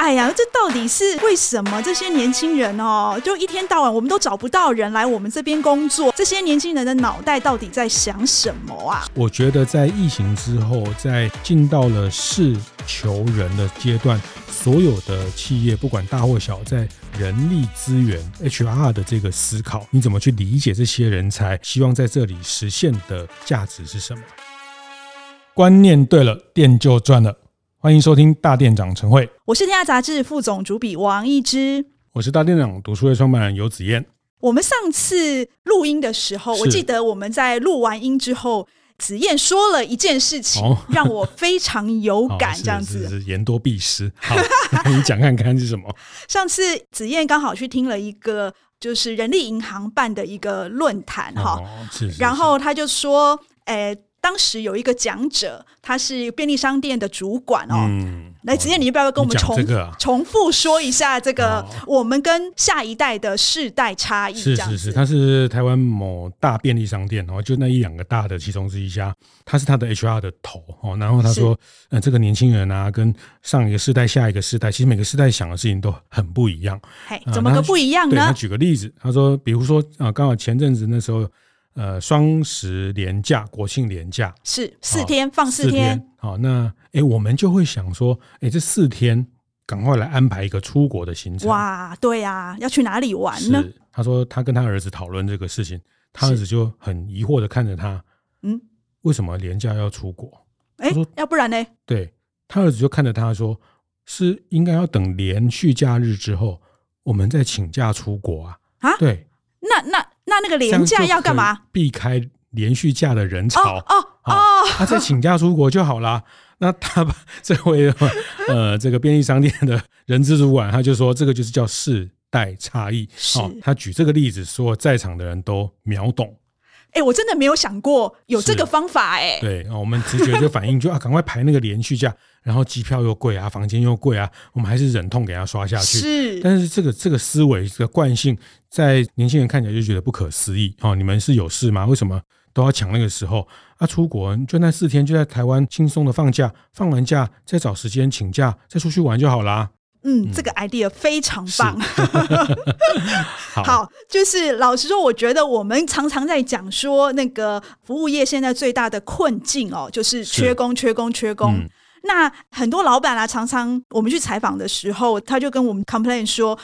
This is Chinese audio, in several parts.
哎呀，这到底是为什么？这些年轻人哦，就一天到晚我们都找不到人来我们这边工作。这些年轻人的脑袋到底在想什么啊？我觉得在疫情之后，在进到了事求人的阶段，所有的企业不管大或小，在人力资源 HR 的这个思考，你怎么去理解这些人才？希望在这里实现的价值是什么？观念对了，店就赚了。欢迎收听大店长晨会，我是天下杂志副总主笔王一之，我是大店长读书会创办人游子燕。我们上次录音的时候，我记得我们在录完音之后，子燕说了一件事情，让我非常有感。这样子，言多必失。好，你讲看看是什么？上次子燕刚好去听了一个，就是人力银行办的一个论坛，哈、然后他就说，诶。当时有一个讲者，他是便利商店的主管哦。嗯、来，子燕，你要不要跟我们重、啊、重复说一下这个我们跟下一代的世代差异？是是是，他是台湾某大便利商店哦，就那一两个大的其中之一家，他是他的 HR 的头哦。然后他说，呃，这个年轻人啊，跟上一个世代、下一个世代，其实每个世代想的事情都很不一样。嘿，怎么个不一样呢？他举个例子，他说，比如说啊，刚好前阵子那时候。呃，双十连假、国庆连假是四天，哦、放四天。好、哦，那哎，我们就会想说，哎，这四天赶快来安排一个出国的行程。哇，对呀、啊，要去哪里玩呢？他说他跟他儿子讨论这个事情，他儿子就很疑惑的看着他，嗯，为什么连假要出国？哎，要不然呢？对，他儿子就看着他说，是应该要等连续假日之后，我们再请假出国啊？啊，对，那那。那那个连假要干嘛？避开连续假的人潮哦哦，哦，他再请假出国就好了。那他把这位呃这个便利商店的人资主管，他就说这个就是叫世代差异。是，他举这个例子说，在场的人都秒懂。哎、欸，我真的没有想过有这个方法哎、欸。对，我们直觉就反应就啊，赶快排那个连续假，然后机票又贵啊，房间又贵啊，我们还是忍痛给他刷下去。是，但是这个这个思维这个惯性，在年轻人看起来就觉得不可思议哦。你们是有事吗？为什么都要抢那个时候啊？出国就那四天，就在台湾轻松的放假，放完假再找时间请假，再出去玩就好啦。嗯，这个 idea 非常棒。好，好，就是老实说，我觉得我们常常在讲说，那个服务业现在最大的困境哦，就是缺工、缺工、缺工。嗯、那很多老板啊，常常我们去采访的时候，他就跟我们 complain 说：“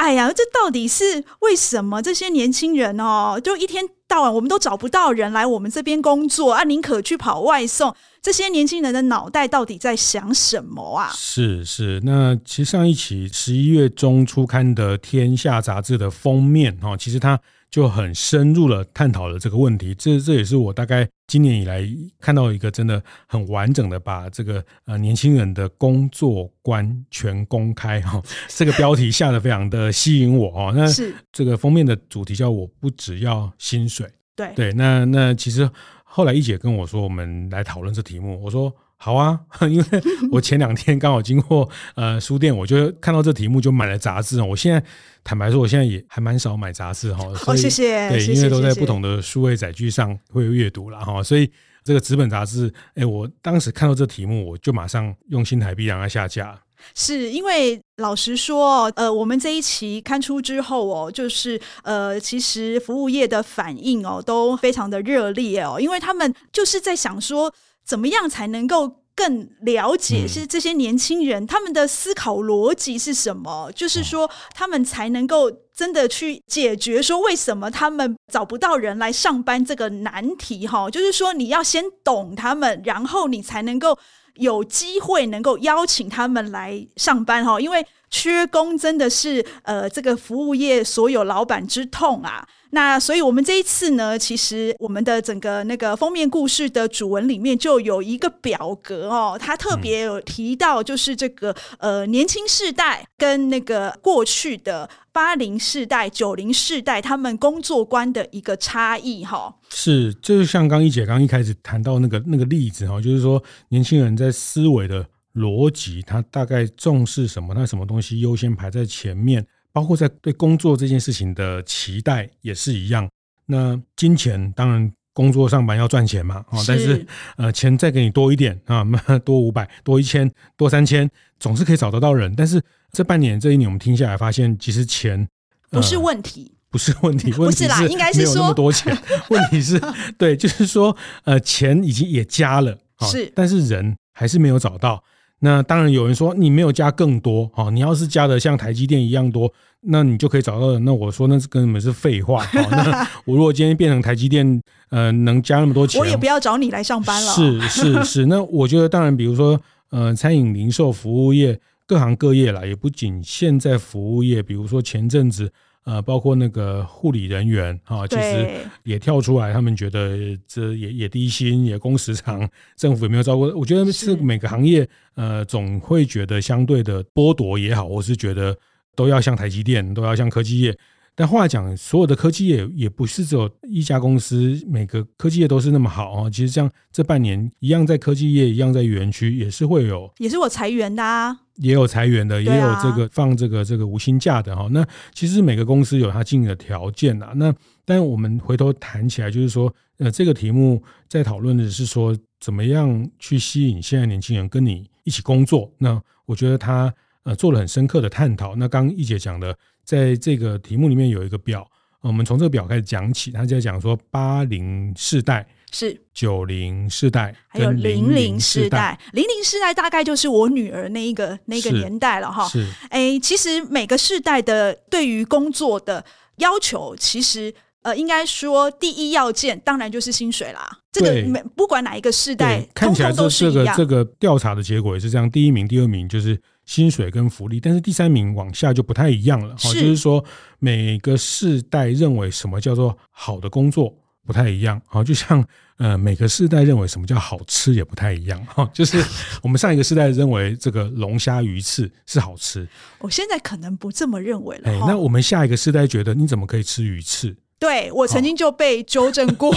哎呀，这到底是为什么？这些年轻人哦，就一天到晚我们都找不到人来我们这边工作啊，宁可去跑外送。”这些年轻人的脑袋到底在想什么啊？是是，那其实上一期十一月中初刊的《天下》杂志的封面哦，其实它就很深入的探讨了这个问题。这这也是我大概今年以来看到一个真的很完整的把这个呃年轻人的工作观全公开哈，这个标题下的非常的吸引我哦。那是这个封面的主题叫“我不只要薪水”。对对，那那其实。后来一姐跟我说，我们来讨论这题目。我说好啊，因为我前两天刚好经过呃书店，我就看到这题目就买了杂志。我现在坦白说，我现在也还蛮少买杂志哈。好，谢谢。对，因为都在不同的数位载具上会阅读了哈，所以这个纸本杂志，哎，我当时看到这题目，我就马上用新台币让它下架。是因为老实说，呃，我们这一期刊出之后哦，就是呃，其实服务业的反应哦都非常的热烈哦，因为他们就是在想说，怎么样才能够更了解是这些年轻人、嗯、他们的思考逻辑是什么，就是说他们才能够真的去解决说为什么他们找不到人来上班这个难题哈，就是说你要先懂他们，然后你才能够。有机会能够邀请他们来上班哈，因为缺工真的是呃这个服务业所有老板之痛啊。那所以我们这一次呢，其实我们的整个那个封面故事的主文里面就有一个表格哦，它特别有提到就是这个呃年轻世代跟那个过去的。八零世代、九零世代，他们工作观的一个差异，哈，是，就是像刚一姐刚一开始谈到那个那个例子，哈，就是说年轻人在思维的逻辑，他大概重视什么，他什么东西优先排在前面，包括在对工作这件事情的期待也是一样。那金钱当然工作上班要赚钱嘛，啊，但是呃钱再给你多一点啊，多五百、多一千、多三千，总是可以找得到人。但是这半年、这一年我们听下来发现，其实钱不是问题。不是问题，问题是应该是说没有那么多钱。问题是，对，就是说，呃，钱已经也加了，是，但是人还是没有找到。那当然有人说，你没有加更多，哦，你要是加的像台积电一样多，那你就可以找到人。那我说，那是跟你们是废话。那我如果今天变成台积电，呃，能加那么多钱，我也不要找你来上班了。是是是。那我觉得，当然，比如说，呃，餐饮、零售、服务业，各行各业啦，也不仅现在服务业，比如说前阵子。呃，包括那个护理人员啊，其实也跳出来，他们觉得这也也低薪，也工时长，政府也没有照顾。我觉得是每个行业，呃，总会觉得相对的剥夺也好，我是觉得都要像台积电，都要像科技业。但话讲，所有的科技业也不是只有一家公司，每个科技业都是那么好啊。其实像这半年一样，在科技业一样在园区也是会有，也是我裁员的啊。也有裁员的，也有这个放这个这个无薪假的哈。那其实每个公司有它经营的条件呐。那但我们回头谈起来，就是说，呃，这个题目在讨论的是说，怎么样去吸引现在年轻人跟你一起工作。那我觉得他呃做了很深刻的探讨。那刚刚一姐讲的，在这个题目里面有一个表，我们从这个表开始讲起，他在讲说八零世代。是九零世代，还有零零世代，零零世代大概就是我女儿那一个那个年代了哈。是，哎，其实每个世代的对于工作的要求，其实呃，应该说第一要件当然就是薪水啦。这个每不管哪一个世代，看起来都是这个这个调查的结果也是这样，第一名、第二名就是薪水跟福利，但是第三名往下就不太一样了。哈，就是说每个世代认为什么叫做好的工作。不太一样，好，就像呃，每个世代认为什么叫好吃也不太一样，哈，就是我们上一个世代认为这个龙虾鱼翅是好吃，我现在可能不这么认为了。那我们下一个世代觉得你怎么可以吃鱼翅？对，我曾经就被纠正过。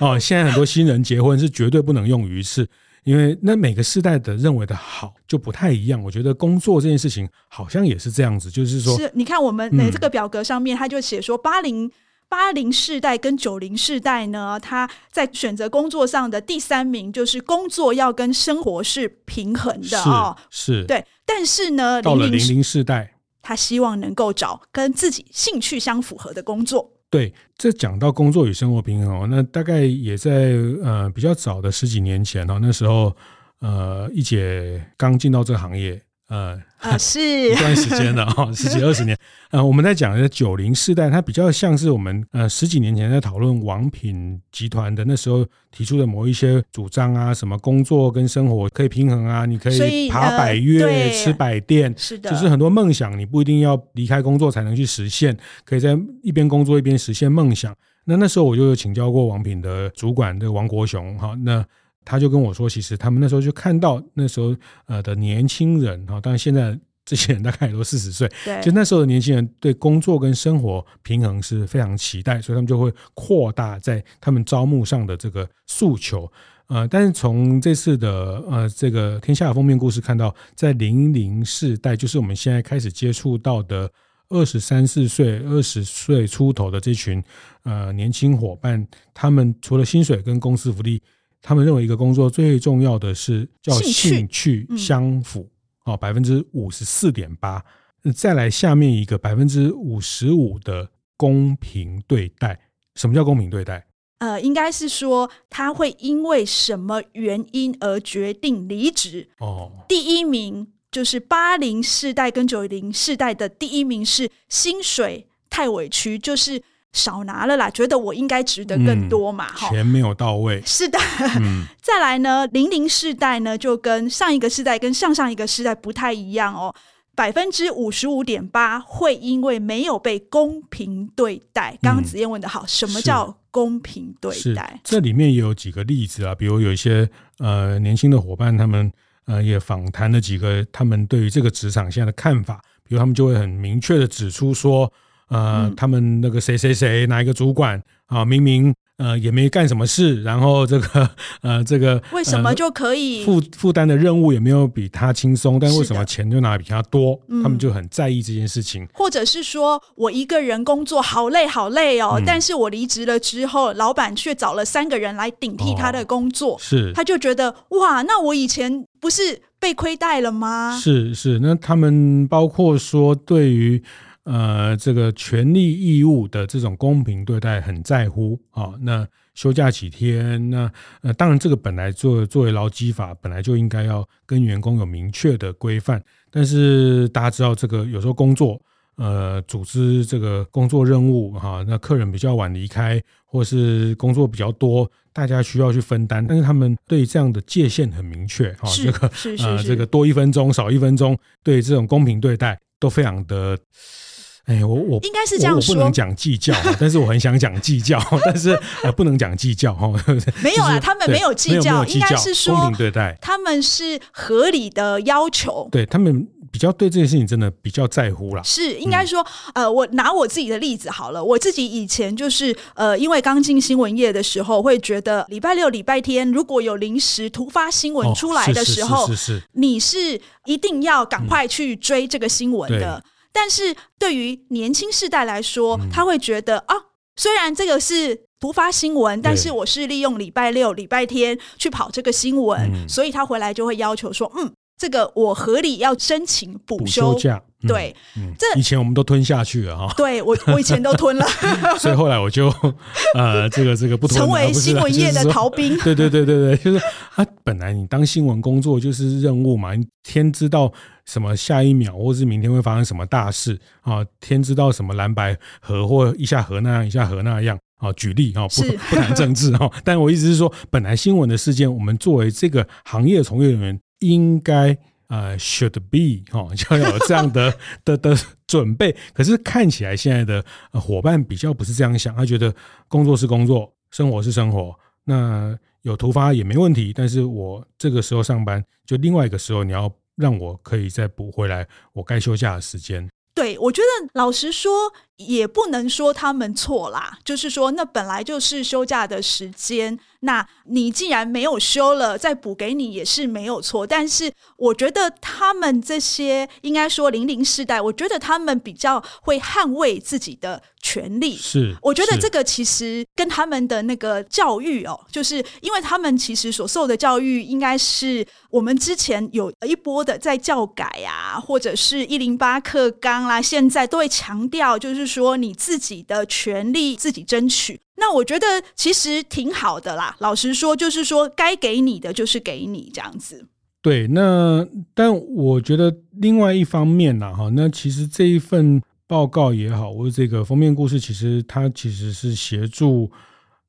哦，现在很多新人结婚是绝对不能用鱼翅，因为那每个世代的认为的好就不太一样。我觉得工作这件事情好像也是这样子，就是说，是你看我们那这个表格上面，他就写说八零。八零世代跟九零世代呢，他在选择工作上的第三名就是工作要跟生活是平衡的哦，是对。但是呢，到了零零世代，他希望能够找跟自己兴趣相符合的工作。对，这讲到工作与生活平衡，那大概也在呃比较早的十几年前哦，那时候呃一姐刚进到这个行业。呃啊，是 一段时间了哈，十几二十年。呃，我们在讲的九零世代，它比较像是我们呃十几年前在讨论王品集团的那时候提出的某一些主张啊，什么工作跟生活可以平衡啊，你可以爬百越、呃、吃百店，是的，就是很多梦想你不一定要离开工作才能去实现，可以在一边工作一边实现梦想。那那时候我就有请教过王品的主管这个王国雄哈，那。他就跟我说，其实他们那时候就看到那时候呃的年轻人哈，当然现在这些人大概也都四十岁，对，就那时候的年轻人对工作跟生活平衡是非常期待，所以他们就会扩大在他们招募上的这个诉求。呃，但是从这次的呃这个天下的封面故事看到，在零零世代，就是我们现在开始接触到的二十三四岁、二十岁出头的这群呃年轻伙伴，他们除了薪水跟公司福利。他们认为一个工作最重要的是叫兴趣相符，哦，百分之五十四点八。再来下面一个百分之五十五的公平对待。什么叫公平对待？呃，应该是说他会因为什么原因而决定离职。哦，第一名就是八零世代跟九零世代的第一名是薪水太委屈，就是。少拿了啦，觉得我应该值得更多嘛？哈、嗯，钱没有到位。是的，嗯、再来呢，零零世代呢，就跟上一个世代跟上上一个世代不太一样哦。百分之五十五点八会因为没有被公平对待。刚刚子燕问的好，什么叫公平对待？这里面也有几个例子啊，比如有一些呃年轻的伙伴，他们呃也访谈了几个他们对于这个职场现在的看法，比如他们就会很明确的指出说。呃，他们那个谁谁谁哪一个主管啊，明明呃也没干什么事，然后这个 呃这个为什么就可以负负担的任务也没有比他轻松，但为什么钱就拿的比他多？他们就很在意这件事情。或者是说我一个人工作好累好累哦，嗯、但是我离职了之后，老板却找了三个人来顶替他的工作，哦、是他就觉得哇，那我以前不是被亏待了吗？是是，那他们包括说对于呃这个权利义务的这种公平对待很在乎啊、哦。那休假几天？那呃当然这个本来作作为劳基法本来就应该要跟员工有明确的规范，但是大家知道这个有时候工作。呃，组织这个工作任务哈，那客人比较晚离开，或是工作比较多，大家需要去分担。但是他们对这样的界限很明确哈，这个呃，这个多一分钟少一分钟，对这种公平对待都非常的。哎，我我应该是这样说，我不能讲计较，但是我很想讲计较，但是呃，不能讲计较哈。没有啊，他们没有计较，应该是说公平对待，他们是合理的要求，对他们。比较对这件事情真的比较在乎啦，是应该说，嗯、呃，我拿我自己的例子好了，我自己以前就是呃，因为刚进新闻业的时候，会觉得礼拜六、礼拜天如果有临时突发新闻出来的时候，哦、是，是，是，是，是你是一定要赶快去追这个新闻的。嗯、但是对于年轻世代来说，嗯、他会觉得啊，虽然这个是突发新闻，但是我是利用礼拜六、礼拜天去跑这个新闻，嗯、所以他回来就会要求说，嗯。这个我合理要申请补休，休假，嗯、对，嗯、这以前我们都吞下去了哈。对我，我以前都吞了，所以后来我就 呃，这个这个不吞了，成为新闻业的逃兵。对对对对对，就是啊，本来你当新闻工作就是任务嘛，你天知道什么下一秒或是明天会发生什么大事啊，天知道什么蓝白河或一下河那样，一下河那样啊。举例啊，不不谈政治哈，但我意思是说，本来新闻的事件，我们作为这个行业从业人员。应该呃，should be 哈，要有这样的 的的准备。可是看起来现在的伙伴比较不是这样想，他觉得工作是工作，生活是生活。那有突发也没问题，但是我这个时候上班，就另外一个时候你要让我可以再补回来我该休假的时间。对，我觉得老实说，也不能说他们错啦，就是说那本来就是休假的时间。那你既然没有休了，再补给你也是没有错。但是我觉得他们这些应该说零零世代，我觉得他们比较会捍卫自己的权利。是，我觉得这个其实跟他们的那个教育哦，就是因为他们其实所受的教育，应该是我们之前有一波的在教改啊，或者是一零八课纲啦，现在都会强调，就是说你自己的权利自己争取。那我觉得其实挺好的啦。老实说，就是说该给你的就是给你这样子。对，那但我觉得另外一方面呢，哈，那其实这一份报告也好，或者这个封面故事，其实它其实是协助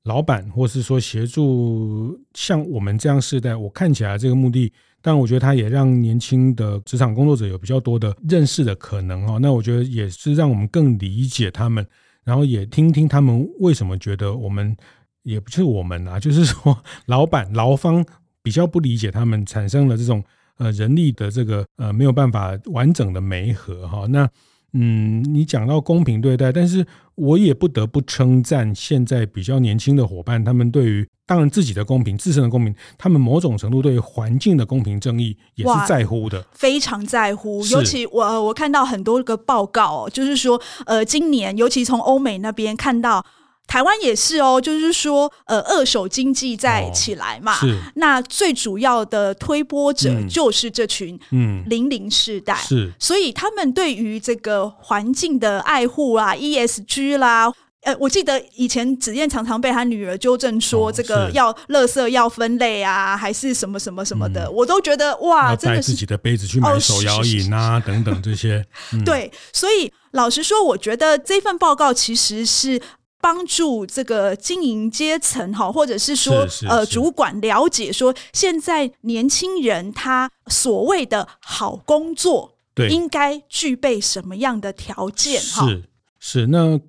老板，或是说协助像我们这样世代。我看起来这个目的，但我觉得它也让年轻的职场工作者有比较多的认识的可能哈。那我觉得也是让我们更理解他们。然后也听听他们为什么觉得我们也不是我们啊，就是说老板劳方比较不理解他们，产生了这种呃人力的这个呃没有办法完整的媒合哈。那嗯，你讲到公平对待，但是我也不得不称赞现在比较年轻的伙伴，他们对于当然自己的公平、自身的公平，他们某种程度对于环境的公平正义也是在乎的，非常在乎。尤其我我看到很多个报告，就是说呃，今年尤其从欧美那边看到。台湾也是哦，就是说，呃，二手经济在起来嘛，哦、是。那最主要的推波者就是这群嗯零零世代，是。所以他们对于这个环境的爱护啊，ESG 啦，呃，我记得以前子燕常常被他女儿纠正说，这个要垃圾要分类啊，还是什么什么什么的，嗯、我都觉得哇，真的是带自己的杯子去买手摇饮啊，哦、等等这些。嗯、对，所以老实说，我觉得这份报告其实是。帮助这个经营阶层哈，或者是说呃主管了解说，现在年轻人他所谓的好工作，对，应该具备什么样的条件哈？是是，那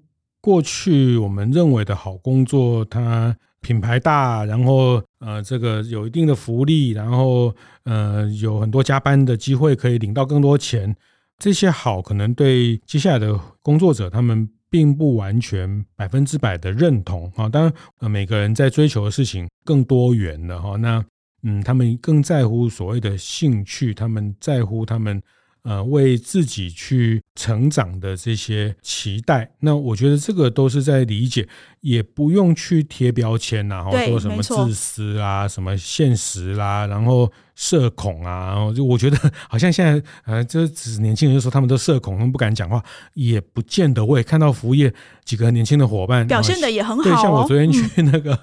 过去我们认为的好工作，它品牌大，然后呃这个有一定的福利，然后呃有很多加班的机会，可以领到更多钱，这些好可能对接下来的工作者他们。并不完全百分之百的认同啊。当然，每个人在追求的事情更多元了哈。那嗯，他们更在乎所谓的兴趣，他们在乎他们。呃，为自己去成长的这些期待，那我觉得这个都是在理解，也不用去贴标签，然后说什么自私啊，什么现实啦，然后社恐啊，然后就我觉得 好像现在呃，这只年轻人就说他们都社恐，他们不敢讲话，也不见得。我也看到服务业几个年轻的伙伴表现的也很好，哦，对，像我昨天去那个、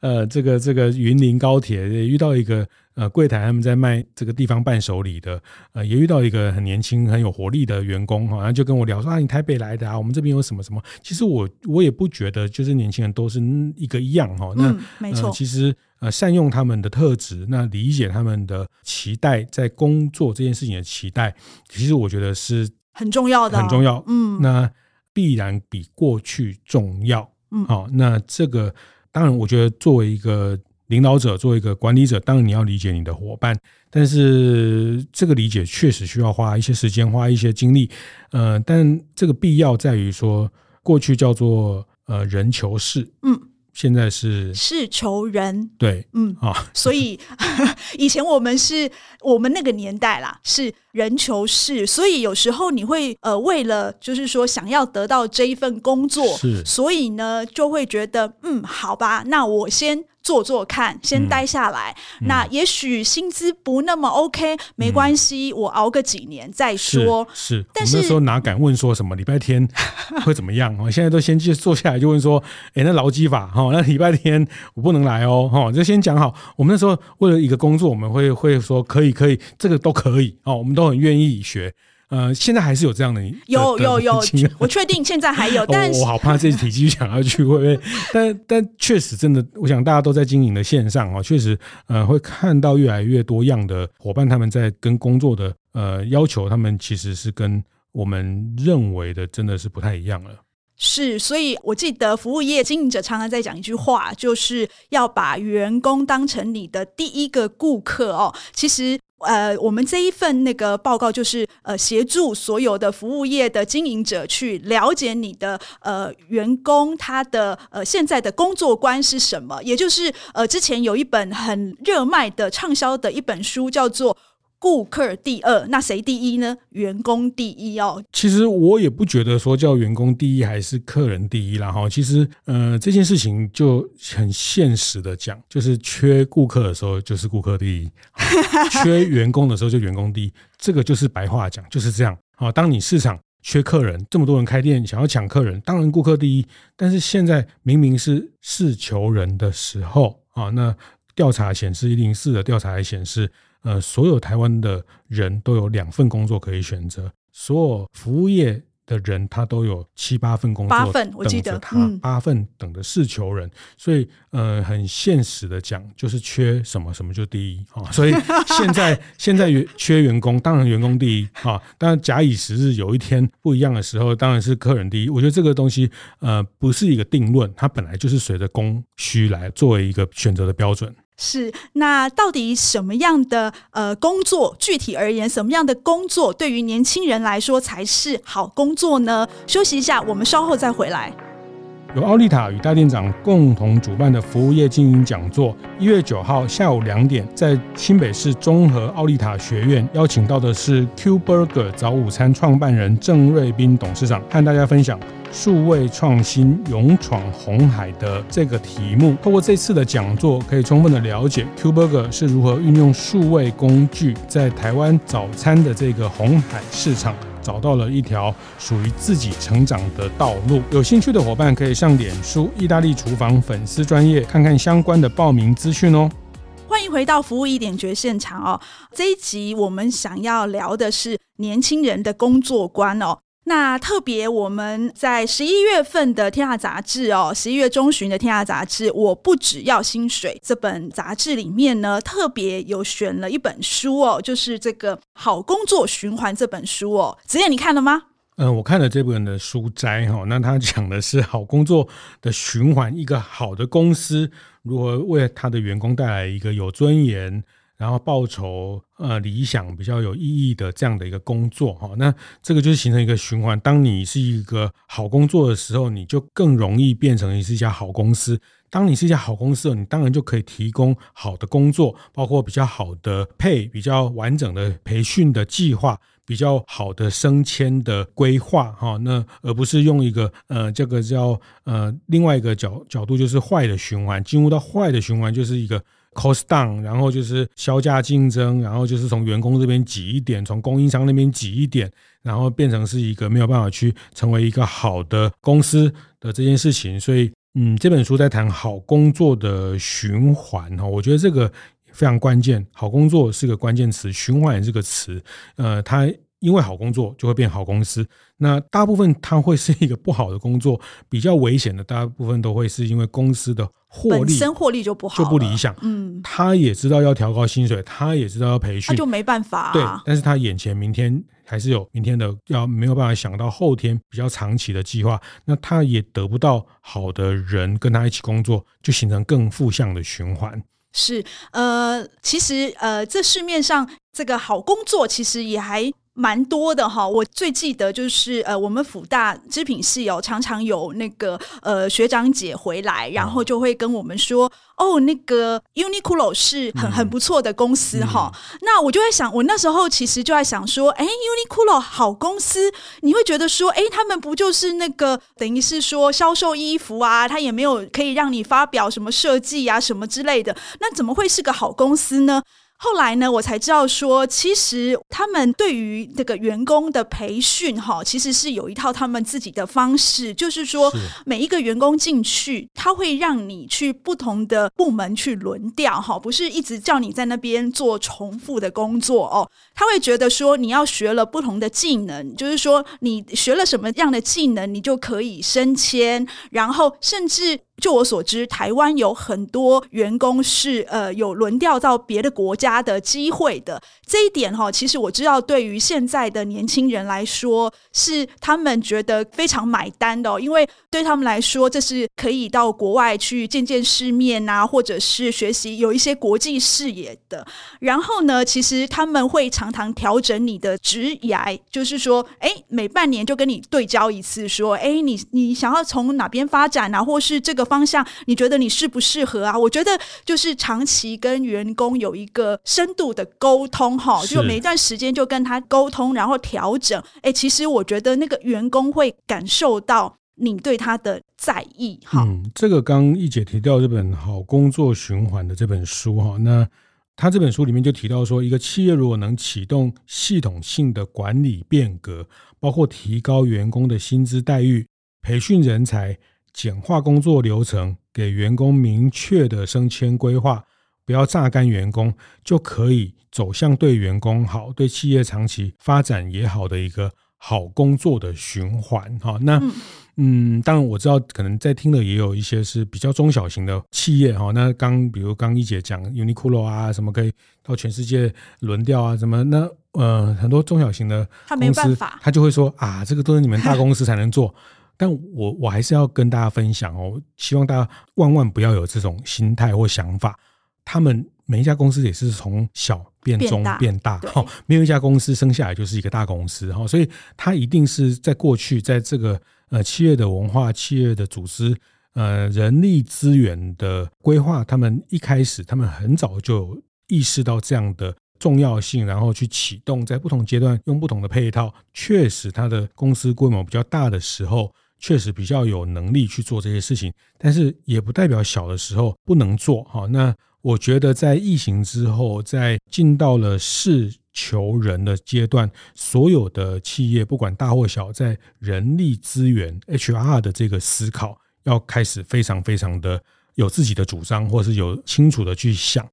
嗯、呃，这个这个云林高铁也遇到一个。呃，柜台他们在卖这个地方伴手礼的，呃，也遇到一个很年轻、很有活力的员工哈，然后就跟我聊说啊，你台北来的啊，我们这边有什么什么。其实我我也不觉得，就是年轻人都是一个一样哈。那、嗯、没错、呃，其实呃，善用他们的特质，那理解他们的期待，在工作这件事情的期待，其实我觉得是很重要的，很重要。嗯，那必然比过去重要。嗯，好，那这个当然，我觉得作为一个。领导者做一个管理者，当然你要理解你的伙伴，但是这个理解确实需要花一些时间，花一些精力。呃，但这个必要在于说，过去叫做呃人求事，嗯，现在是事求人，对，嗯。啊，所以 以前我们是我们那个年代啦，是人求事，所以有时候你会呃为了就是说想要得到这一份工作，是，所以呢就会觉得嗯好吧，那我先。做做看，先待下来。嗯、那也许薪资不那么 OK，、嗯、没关系，我熬个几年再说。是，是但是那时候哪敢问说什么礼拜天会怎么样？我现在都先去坐下来就问说，哎，那劳基法哈，那礼拜天我不能来哦，哈，就先讲好。我们那时候为了一个工作，我们会会说可以可以，这个都可以哦，我们都很愿意学。呃，现在还是有这样的，有有有，我确定现在还有，但是、哦、我好怕这体积想要去会不会？但但确实真的，我想大家都在经营的线上啊，确实呃会看到越来越多样的伙伴，他们在跟工作的呃要求，他们其实是跟我们认为的真的是不太一样了。是，所以我记得服务业经营者常常在讲一句话，就是要把员工当成你的第一个顾客哦。其实。呃，我们这一份那个报告就是呃，协助所有的服务业的经营者去了解你的呃员工他的呃现在的工作观是什么，也就是呃之前有一本很热卖的畅销的一本书叫做。顾客第二，那谁第一呢？员工第一哦。其实我也不觉得说叫员工第一还是客人第一啦哈。其实呃这件事情就很现实的讲，就是缺顾客的时候就是顾客第一，缺员工的时候就员工第一。这个就是白话讲就是这样。好，当你市场缺客人，这么多人开店想要抢客人，当然顾客第一。但是现在明明是事求人的时候啊，那调查显示一零四的调查还显示。呃，所有台湾的人都有两份工作可以选择，所有服务业的人他都有七八份工作，八份我记得，他八份等着事求人，嗯、所以呃，很现实的讲，就是缺什么什么就第一啊。所以 现在现在员缺员工，当然员工第一啊。当然假以时日，有一天不一样的时候，当然是客人第一。我觉得这个东西呃，不是一个定论，它本来就是随着供需来作为一个选择的标准。是，那到底什么样的呃工作？具体而言，什么样的工作对于年轻人来说才是好工作呢？休息一下，我们稍后再回来。由奥利塔与大店长共同主办的服务业经营讲座，一月九号下午两点，在新北市中和奥利塔学院，邀请到的是 Q Burger 早午餐创办人郑瑞斌董事长，和大家分享。数位创新勇闯红海的这个题目，透过这次的讲座，可以充分的了解 Q Burger 是如何运用数位工具，在台湾早餐的这个红海市场，找到了一条属于自己成长的道路。有兴趣的伙伴可以上脸书“意大利厨房”粉丝专业，看看相关的报名资讯哦。欢迎回到服务一点绝现场哦，这一集我们想要聊的是年轻人的工作观哦。那特别，我们在十一月份的《天下杂志》哦，十一月中旬的《天下杂志》，我不只要薪水这本杂志里面呢，特别有选了一本书哦，就是这个《好工作循环》这本书哦。子燕，你看了吗？嗯、我看了这本的书摘哈，那他讲的是好工作的循环，一个好的公司如何为他的员工带来一个有尊严。然后报酬呃理想比较有意义的这样的一个工作哈，那这个就是形成一个循环。当你是一个好工作的时候，你就更容易变成你是一家好公司。当你是一家好公司，你当然就可以提供好的工作，包括比较好的配、比较完整的培训的计划、比较好的升迁的规划哈。那而不是用一个呃这个叫呃另外一个角角度，就是坏的循环，进入到坏的循环就是一个。Cost down，然后就是削价竞争，然后就是从员工这边挤一点，从供应商那边挤一点，然后变成是一个没有办法去成为一个好的公司的这件事情。所以，嗯，这本书在谈好工作的循环哈，我觉得这个非常关键。好工作是个关键词，循环也是个词。呃，它因为好工作就会变好公司。那大部分它会是一个不好的工作，比较危险的，大部分都会是因为公司的。获利本身获利就不好，就不理想。嗯，他也知道要调高薪水，他也知道要培训，那就没办法啊。对，但是他眼前明天还是有明天的，要没有办法想到后天比较长期的计划，那他也得不到好的人跟他一起工作，就形成更负向的循环。是，呃，其实呃，这市面上这个好工作其实也还。蛮多的哈，我最记得就是呃，我们辅大织品系哦，常常有那个呃学长姐回来，然后就会跟我们说，哦，那个 Uniqlo 是很很不错的公司哈。嗯、那我就在想，我那时候其实就在想说，哎，Uniqlo 好公司，你会觉得说，哎，他们不就是那个等于是说销售衣服啊，他也没有可以让你发表什么设计啊什么之类的，那怎么会是个好公司呢？后来呢，我才知道说，其实他们对于这个员工的培训，哈，其实是有一套他们自己的方式，就是说，每一个员工进去，他会让你去不同的部门去轮调，哈，不是一直叫你在那边做重复的工作哦。他会觉得说，你要学了不同的技能，就是说，你学了什么样的技能，你就可以升迁，然后甚至。就我所知，台湾有很多员工是呃有轮调到别的国家他的机会的。这一点哈，其实我知道，对于现在的年轻人来说，是他们觉得非常买单的，因为对他们来说，这是可以到国外去见见世面啊，或者是学习有一些国际视野的。然后呢，其实他们会常常调整你的职涯，就是说，哎，每半年就跟你对焦一次，说，哎，你你想要从哪边发展啊，或是这个。方向，你觉得你适不适合啊？我觉得就是长期跟员工有一个深度的沟通，哈，就每一段时间就跟他沟通，然后调整。哎，其实我觉得那个员工会感受到你对他的在意，哈。嗯，这个刚一姐提到这本《好工作循环》的这本书，哈，那他这本书里面就提到说，一个企业如果能启动系统性的管理变革，包括提高员工的薪资待遇、培训人才。简化工作流程，给员工明确的升迁规划，不要榨干员工，就可以走向对员工好、对企业长期发展也好的一个好工作的循环。哈，那嗯，当然我知道，可能在听的也有一些是比较中小型的企业。哈，那刚比如刚一姐讲 Uniqlo 啊，什么可以到全世界轮调啊，什么那呃很多中小型的公司，他就会说啊，这个都是你们大公司才能做。但我我还是要跟大家分享哦，希望大家万万不要有这种心态或想法。他们每一家公司也是从小变中变大，哈，没有一家公司生下来就是一个大公司，哈，所以它一定是在过去在这个呃企业的文化、企业的组织、呃人力资源的规划，他们一开始他们很早就意识到这样的重要性，然后去启动，在不同阶段用不同的配套，确实它的公司规模比较大的时候。确实比较有能力去做这些事情，但是也不代表小的时候不能做哈。那我觉得在疫情之后，在进到了事求人的阶段，所有的企业不管大或小，在人力资源 HR 的这个思考，要开始非常非常的有自己的主张，或是有清楚的去想。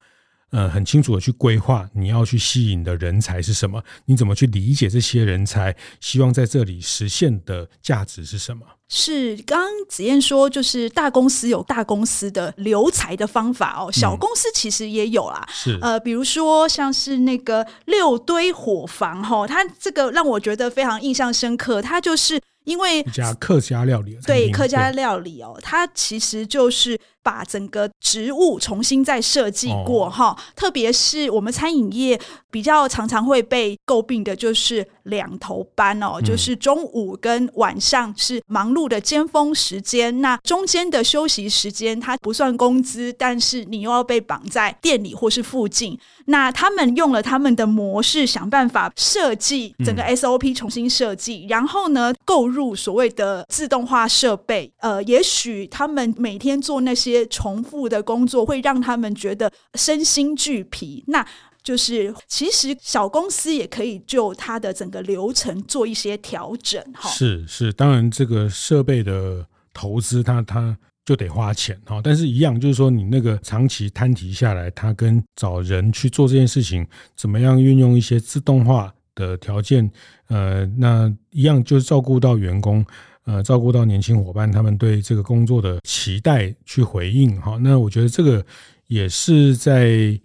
呃，很清楚的去规划你要去吸引的人才是什么？你怎么去理解这些人才？希望在这里实现的价值是什么？是刚刚子燕说，就是大公司有大公司的留才的方法哦，小公司其实也有啦。是呃，比如说像是那个六堆火房哈，它这个让我觉得非常印象深刻，它就是。因为一家客家料理，对客家料理哦，它其实就是把整个植物重新再设计过哈。哦、特别是我们餐饮业比较常常会被诟病的就是两头班哦，嗯、就是中午跟晚上是忙碌的尖峰时间，那中间的休息时间它不算工资，但是你又要被绑在店里或是附近。那他们用了他们的模式，想办法设计整个 SOP 重新设计，嗯、然后呢，购入所谓的自动化设备。呃，也许他们每天做那些些重复的工作，会让他们觉得身心俱疲。那就是其实小公司也可以就它的整个流程做一些调整。哈，是是，当然这个设备的投资，它它。就得花钱哈，但是一样就是说，你那个长期摊提下来，它跟找人去做这件事情，怎么样运用一些自动化的条件，呃，那一样就是照顾到员工，呃，照顾到年轻伙伴他们对这个工作的期待去回应哈。那我觉得这个也是在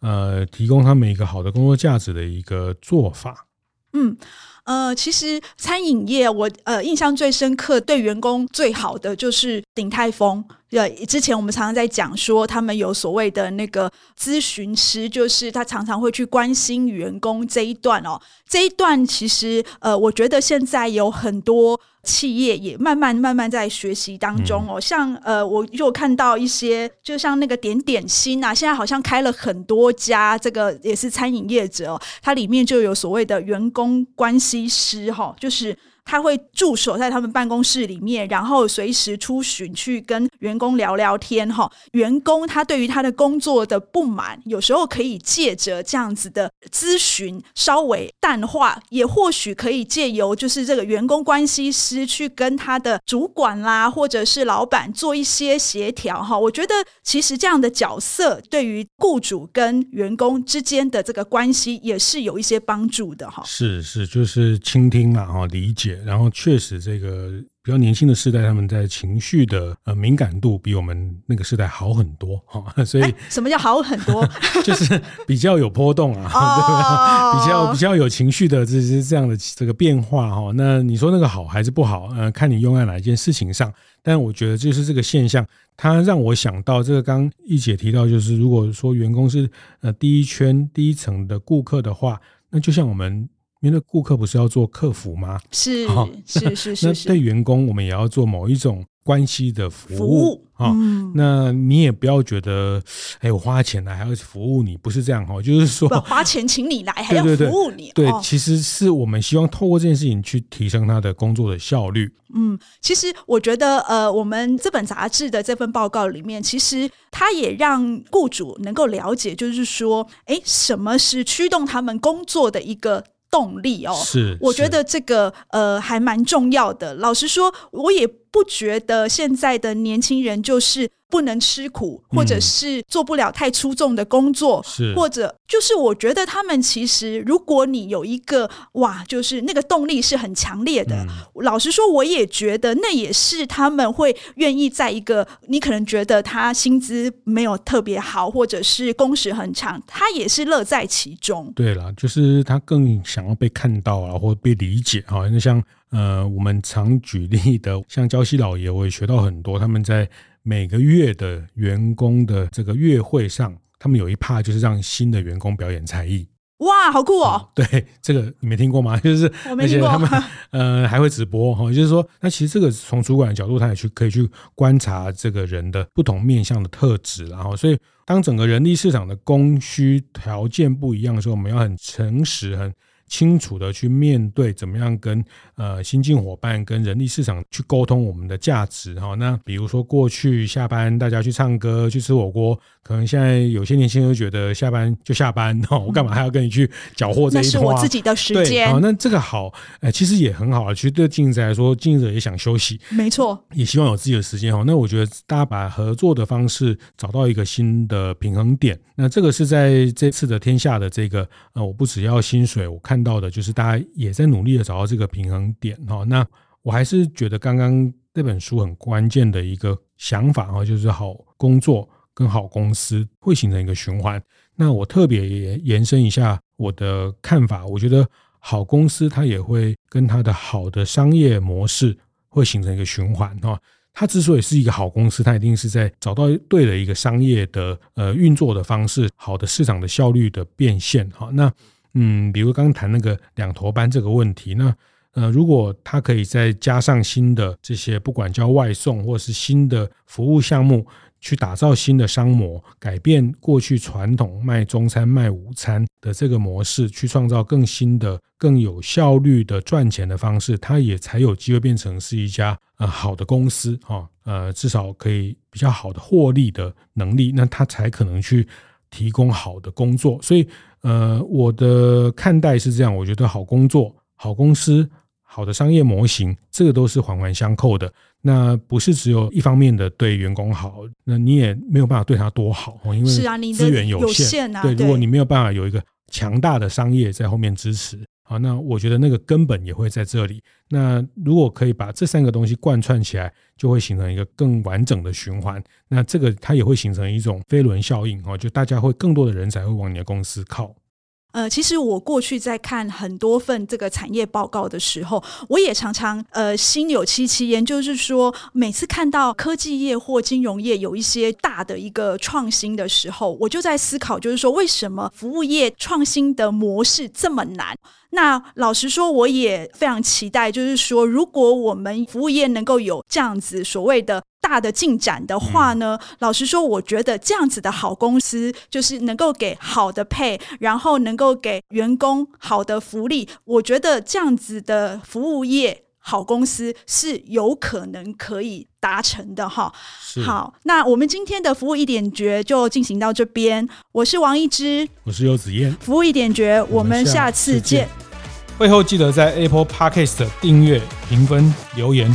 呃提供他们一个好的工作价值的一个做法。嗯。呃，其实餐饮业我呃印象最深刻，对员工最好的就是鼎泰丰。呃，之前我们常常在讲说，他们有所谓的那个咨询师，就是他常常会去关心员工这一段哦。这一段其实呃，我觉得现在有很多。企业也慢慢慢慢在学习当中哦，像呃，我又看到一些，就像那个点点心啊，现在好像开了很多家，这个也是餐饮业者哦，它里面就有所谓的员工关系师哈，就是。他会驻守在他们办公室里面，然后随时出巡去跟员工聊聊天哈。员工他对于他的工作的不满，有时候可以借着这样子的咨询稍微淡化，也或许可以借由就是这个员工关系师去跟他的主管啦，或者是老板做一些协调哈。我觉得其实这样的角色对于雇主跟员工之间的这个关系也是有一些帮助的哈。是是，就是倾听嘛哈，理解。然后确实，这个比较年轻的世代，他们在情绪的呃敏感度比我们那个世代好很多哈，所以什么叫好很多？就是比较有波动啊？比较比较有情绪的这些这样的这个变化哈。那你说那个好还是不好？呃，看你用在哪一件事情上。但我觉得就是这个现象，它让我想到这个刚刚一姐提到，就是如果说员工是呃第一圈第一层的顾客的话，那就像我们。因为顾客不是要做客服吗？是 是是是。那对员工，我们也要做某一种关系的服务啊。那你也不要觉得，哎，我花钱来还要服务你，不是这样哈。就是说，花钱请你来 还要服务你。对，其实是我们希望透过这件事情去提升他的工作的效率。嗯，其实我觉得，呃，我们这本杂志的这份报告里面，其实它也让雇主能够了解，就是说，哎，什么是驱动他们工作的一个。动力哦，是，我觉得这个呃还蛮重要的。老实说，我也不觉得现在的年轻人就是。不能吃苦，或者是做不了太出众的工作，嗯、是或者就是我觉得他们其实，如果你有一个哇，就是那个动力是很强烈的。嗯、老实说，我也觉得那也是他们会愿意在一个你可能觉得他薪资没有特别好，或者是工时很长，他也是乐在其中。对了，就是他更想要被看到啊，或被理解啊。那像呃，我们常举例的，像焦西老爷，我也学到很多，他们在。每个月的员工的这个月会上，他们有一趴就是让新的员工表演才艺。哇，好酷哦！嗯、对，这个你没听过吗？就是而且他们 呃还会直播哈，就是说，那其实这个从主管的角度，他也去可以去观察这个人的不同面向的特质，然后，所以当整个人力市场的供需条件不一样的时候，我们要很诚实很。清楚的去面对，怎么样跟呃新进伙伴跟人力市场去沟通我们的价值哈。那比如说过去下班大家去唱歌去吃火锅，可能现在有些年轻人觉得下班就下班哈，我干嘛还要跟你去搅和这一坨？那是我自己的时间。好，那这个好，哎，其实也很好啊。其实对经营者来说，经营者也想休息，没错，也希望有自己的时间哈。那我觉得大家把合作的方式找到一个新的平衡点。那这个是在这次的天下的这个呃，我不只要薪水，我看看到的就是大家也在努力的找到这个平衡点哈。那我还是觉得刚刚这本书很关键的一个想法哈，就是好工作跟好公司会形成一个循环。那我特别也延伸一下我的看法，我觉得好公司它也会跟它的好的商业模式会形成一个循环哈。它之所以是一个好公司，它一定是在找到对的一个商业的呃运作的方式，好的市场的效率的变现。哈，那嗯，比如刚刚谈那个两头班这个问题，那呃，如果它可以再加上新的这些，不管叫外送或是新的服务项目。去打造新的商模，改变过去传统卖中餐、卖午餐的这个模式，去创造更新的、更有效率的赚钱的方式，它也才有机会变成是一家呃好的公司哈，呃，至少可以比较好的获利的能力，那它才可能去提供好的工作。所以，呃，我的看待是这样，我觉得好工作、好公司。好的商业模型，这个都是环环相扣的。那不是只有一方面的对员工好，那你也没有办法对他多好，因为资源有限啊。对，如果你没有办法有一个强大的商业在后面支持，好，那我觉得那个根本也会在这里。那如果可以把这三个东西贯穿起来，就会形成一个更完整的循环。那这个它也会形成一种飞轮效应，哦，就大家会更多的人才会往你的公司靠。呃，其实我过去在看很多份这个产业报告的时候，我也常常呃心有戚戚焉，就是说每次看到科技业或金融业有一些大的一个创新的时候，我就在思考，就是说为什么服务业创新的模式这么难？那老实说，我也非常期待，就是说如果我们服务业能够有这样子所谓的。大的进展的话呢，老实说，我觉得这样子的好公司，就是能够给好的 pay，然后能够给员工好的福利。我觉得这样子的服务业好公司是有可能可以达成的哈。好，那我们今天的服务一点绝就进行到这边。我是王一之，我是游子燕。服务一点绝，我们下次见。会后记得在 Apple Podcast 订阅、评分、留言。